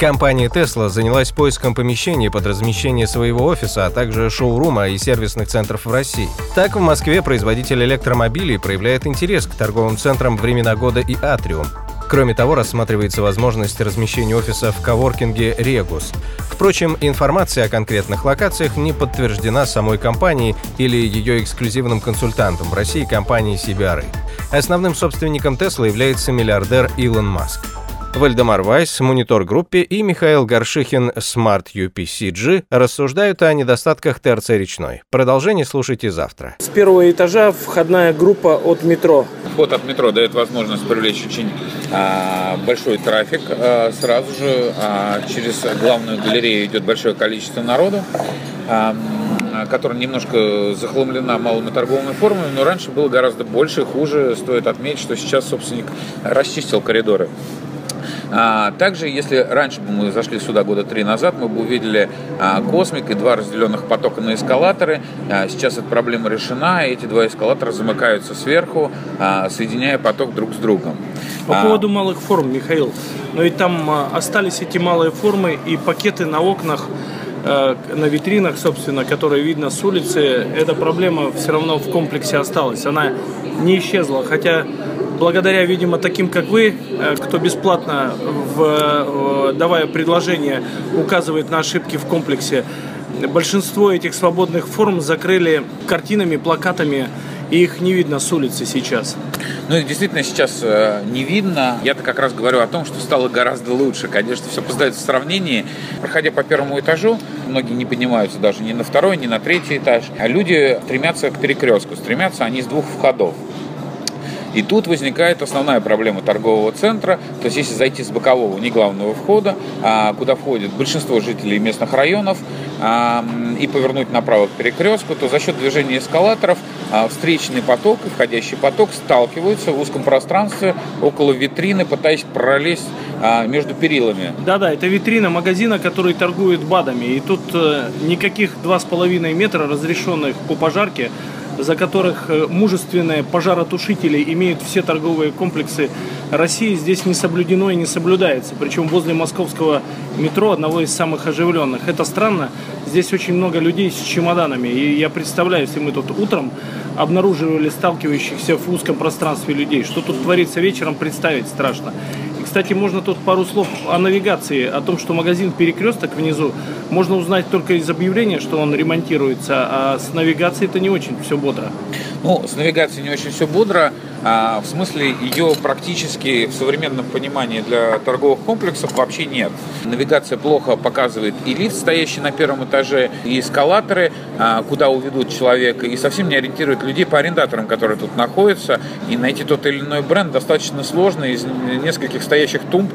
Компания Tesla занялась поиском помещений под размещение своего офиса, а также шоурума и сервисных центров в России. Так, в Москве производитель электромобилей проявляет интерес к торговым центрам «Времена года» и «Атриум». Кроме того, рассматривается возможность размещения офиса в коворкинге «Regus». Впрочем, информация о конкретных локациях не подтверждена самой компанией или ее эксклюзивным консультантом в России компанией CBRE. Основным собственником Tesla является миллиардер Илон Маск. Вальдемар Вайс, Monitor Group и Михаил Горшихин, Smart UPCG рассуждают о недостатках ТРЦ «Речной». Продолжение слушайте завтра. С первого этажа входная группа от метро. Вход от метро дает возможность привлечь очень а, большой трафик. А, сразу же а, через главную галерею идет большое количество народу. А, которая немножко захламлена малыми торговыми формами, но раньше было гораздо больше, хуже. Стоит отметить, что сейчас собственник расчистил коридоры. А, также, если раньше бы мы зашли сюда года три назад, мы бы увидели а, космик и два разделенных потока на эскалаторы. А, сейчас эта проблема решена, и эти два эскалатора замыкаются сверху, соединяя поток друг с другом. По поводу малых форм, Михаил, но и там остались эти малые формы и пакеты на окнах на витринах, собственно, которые видно с улицы, эта проблема все равно в комплексе осталась. Она не исчезла. Хотя благодаря, видимо, таким, как вы, э, кто бесплатно, в, давая предложение, указывает на ошибки в комплексе, большинство этих свободных форм закрыли картинами, плакатами, и их не видно с улицы сейчас. Ну, их действительно сейчас э, не видно. Я-то как раз говорю о том, что стало гораздо лучше. Конечно, все поздается в сравнении. Проходя по первому этажу, многие не поднимаются даже ни на второй, ни на третий этаж. А люди стремятся к перекрестку. Стремятся они с двух входов. И тут возникает основная проблема торгового центра. То есть если зайти с бокового, не главного входа, а, куда входит большинство жителей местных районов, а, и повернуть направо к перекрестку, то за счет движения эскалаторов а, встречный поток и входящий поток сталкиваются в узком пространстве около витрины, пытаясь пролезть между перилами. Да-да, это витрина магазина, который торгует БАДами. И тут э, никаких 2,5 метра разрешенных по пожарке за которых э, мужественные пожаротушители имеют все торговые комплексы России, здесь не соблюдено и не соблюдается. Причем возле московского метро, одного из самых оживленных. Это странно. Здесь очень много людей с чемоданами. И я представляю, если мы тут утром обнаруживали сталкивающихся в узком пространстве людей, что тут творится вечером, представить страшно. Кстати, можно тут пару слов о навигации, о том, что магазин «Перекресток» внизу можно узнать только из объявления, что он ремонтируется, а с навигацией это не очень все бодро. Ну, с навигацией не очень все бодро. А, в смысле, ее практически в современном понимании для торговых комплексов вообще нет. Навигация плохо показывает и лифт, стоящий на первом этаже, и эскалаторы, а, куда уведут человека, и совсем не ориентирует людей по арендаторам, которые тут находятся. И найти тот или иной бренд достаточно сложно из нескольких стоящих тумб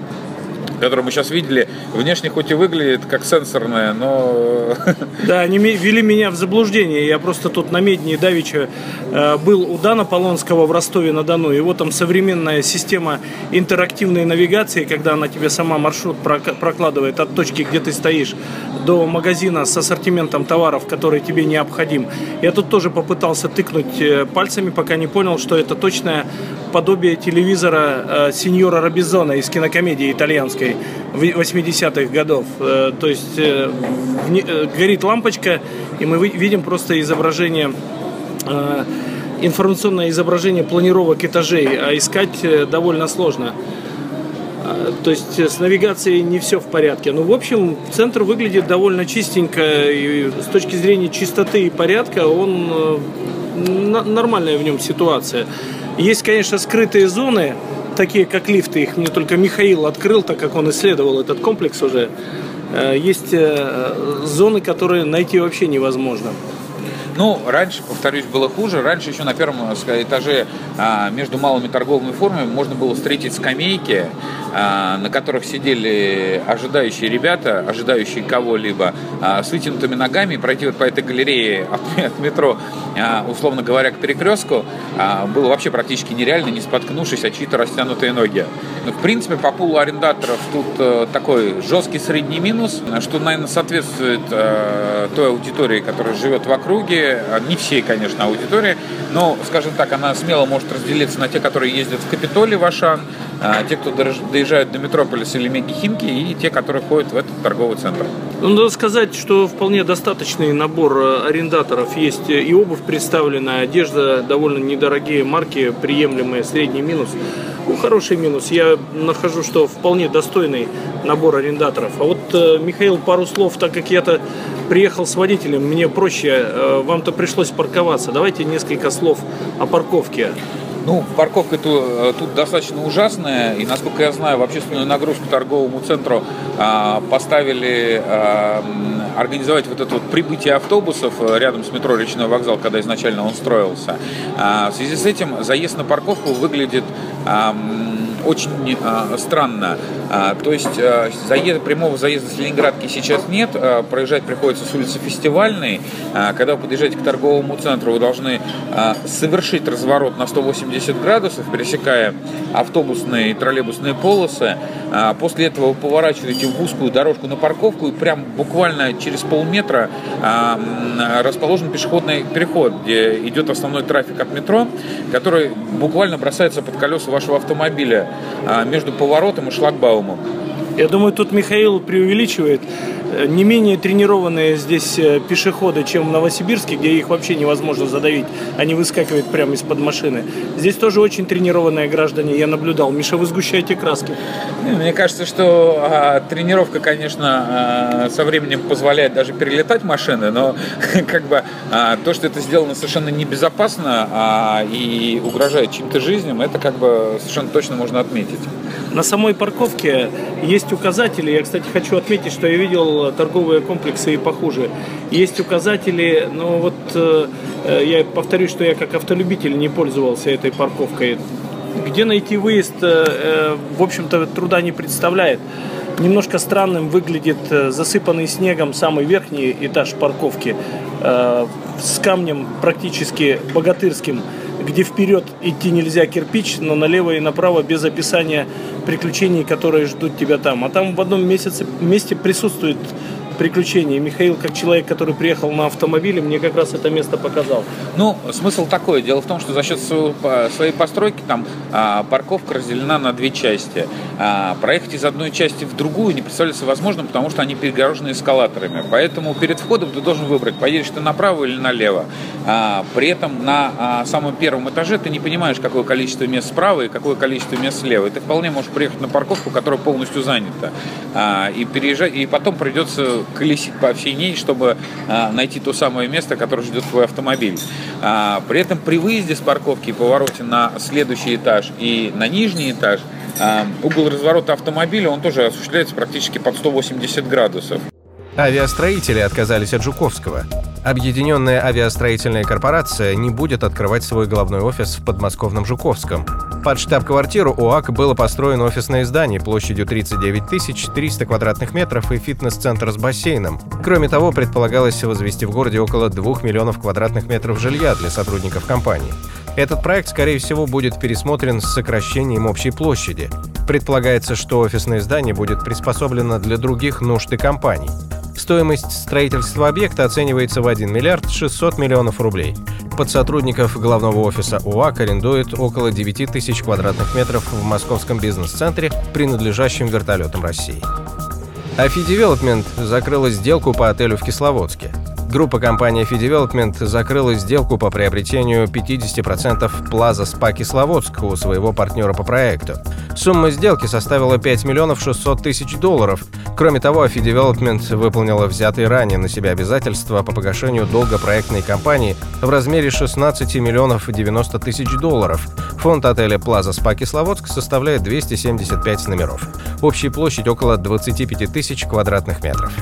которую мы сейчас видели, внешне хоть и выглядит как сенсорная, но... Да, они ввели меня в заблуждение. Я просто тут на Медне Давича э, был у Дана Полонского в Ростове-на-Дону. Его там современная система интерактивной навигации, когда она тебе сама маршрут прокладывает от точки, где ты стоишь, до магазина с ассортиментом товаров, который тебе необходим. Я тут тоже попытался тыкнуть э, пальцами, пока не понял, что это точное подобие телевизора э, сеньора Робизона из кинокомедии итальянской 80-х годов. Э, то есть э, э, горит лампочка, и мы видим просто изображение информационное изображение планировок этажей, а искать довольно сложно. Э, то есть с навигацией не все в порядке. Но, ну, в общем, центр выглядит довольно чистенько. И с точки зрения чистоты и порядка он нормальная в нем ситуация. Есть, конечно, скрытые зоны, такие как лифты, их мне только Михаил открыл, так как он исследовал этот комплекс уже. Э, есть э, зоны, которые найти вообще невозможно. Ну, раньше, повторюсь, было хуже. Раньше еще на первом этаже а, между малыми торговыми формами можно было встретить скамейки, а, на которых сидели ожидающие ребята, ожидающие кого-либо, а, с вытянутыми ногами. Пройти вот по этой галерее от, метро, условно говоря, к перекрестку, было вообще практически нереально, не споткнувшись о чьи-то растянутые ноги. Но, в принципе, по пулу арендаторов тут а, такой жесткий средний минус, что, наверное, соответствует а, той аудитории, которая живет в округе, а, не всей, конечно, аудитории, но, скажем так, она смело может разделиться на те, которые ездят в Капитолий, в Ашан, а, те, кто доезжают до Метрополиса или Мегихимки, и те, которые ходят в этот торговый центр. Ну, надо сказать, что вполне достаточный набор э, арендаторов есть. И обувь представлена, одежда довольно недорогие марки, приемлемые, средний минус. Ну, хороший минус. Я нахожу, что вполне достойный набор арендаторов. А вот, э, Михаил, пару слов, так как я-то приехал с водителем, мне проще, э, вам-то пришлось парковаться. Давайте несколько слов о парковке. Ну, парковка тут, э, тут достаточно ужасная, и, насколько я знаю, в общественную нагрузку торговому центру а, поставили а, организовать вот это вот прибытие автобусов э, рядом с метро Речной вокзал, когда изначально он строился. А, в связи с этим заезд на парковку выглядит а, очень а, странно. А, то есть а, заезд, прямого заезда с Ленинградки сейчас нет, а, проезжать приходится с улицы Фестивальной. А, когда вы подъезжаете к торговому центру, вы должны совершить разворот на 180 градусов, пересекая автобусные и троллейбусные полосы. После этого вы поворачиваете в узкую дорожку на парковку и прям буквально через полметра расположен пешеходный переход, где идет основной трафик от метро, который буквально бросается под колеса вашего автомобиля. А, между поворотом и шлагбаумом. Я думаю, тут Михаил преувеличивает. Э, не менее тренированные здесь э, пешеходы, чем в Новосибирске, где их вообще невозможно задавить. Они выскакивают прямо из-под машины. Здесь тоже очень тренированные граждане, я наблюдал. Миша, вы сгущаете краски. Мне кажется, что а, тренировка, конечно, а, со временем позволяет даже перелетать машины, но как бы а, то, что это сделано совершенно небезопасно а, и угрожает чьим-то жизням, это как бы совершенно точно можно отметить. На самой парковке есть указатели. Я, кстати, хочу отметить, что я видел торговые комплексы и похуже. Есть указатели, но вот э, я повторюсь, что я как автолюбитель не пользовался этой парковкой. Где найти выезд, э, э, в общем-то, труда не представляет. Немножко странным выглядит засыпанный снегом самый верхний этаж парковки с камнем практически богатырским где вперед идти нельзя кирпич, но налево и направо без описания приключений, которые ждут тебя там. А там в одном месяце, месте присутствует приключения. Михаил, как человек, который приехал на автомобиле, мне как раз это место показал. Ну, смысл такой. Дело в том, что за счет своей постройки там а, парковка разделена на две части. А, проехать из одной части в другую не представляется возможным, потому что они перегорожены эскалаторами. Поэтому перед входом ты должен выбрать, поедешь ты направо или налево. А, при этом на самом первом этаже ты не понимаешь, какое количество мест справа и какое количество мест слева. И ты вполне можешь приехать на парковку, которая полностью занята. И, переезжать, и потом придется колесить по всей ней, чтобы а, найти то самое место, которое ждет твой автомобиль. А, при этом при выезде с парковки и повороте на следующий этаж и на нижний этаж а, угол разворота автомобиля, он тоже осуществляется практически под 180 градусов. Авиастроители отказались от Жуковского. Объединенная авиастроительная корпорация не будет открывать свой головной офис в подмосковном Жуковском. Под штаб-квартиру УАК было построено офисное здание площадью 39 300 квадратных метров и фитнес-центр с бассейном. Кроме того, предполагалось возвести в городе около 2 миллионов квадратных метров жилья для сотрудников компании. Этот проект, скорее всего, будет пересмотрен с сокращением общей площади. Предполагается, что офисное здание будет приспособлено для других нужд и компаний. Стоимость строительства объекта оценивается в 1 миллиард 600 миллионов рублей. Под сотрудников главного офиса ОАК арендует около 9 тысяч квадратных метров в московском бизнес-центре, принадлежащем вертолетам России. AFI Development закрыла сделку по отелю в Кисловодске. Группа компании Development закрыла сделку по приобретению 50% Plaza Spa Кисловодск у своего партнера по проекту. Сумма сделки составила 5 миллионов 600 тысяч долларов. Кроме того, Development выполнила взятые ранее на себя обязательства по погашению долга проектной компании в размере 16 миллионов 90 тысяч долларов. Фонд отеля Плаза СПА Кисловодск составляет 275 номеров. Общая площадь около 25 тысяч квадратных метров.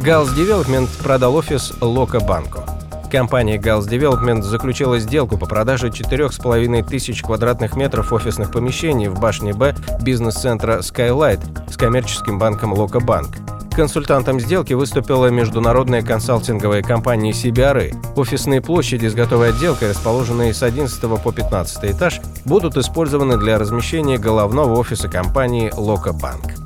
Gals Development продал офис Лока Банку. Компания Gals Development заключила сделку по продаже 4,5 тысяч квадратных метров офисных помещений в башне Б бизнес-центра Skylight с коммерческим банком Локобанк. Консультантом сделки выступила международная консалтинговая компания CBRE. Офисные площади с готовой отделкой, расположенные с 11 по 15 этаж, будут использованы для размещения головного офиса компании Локобанк.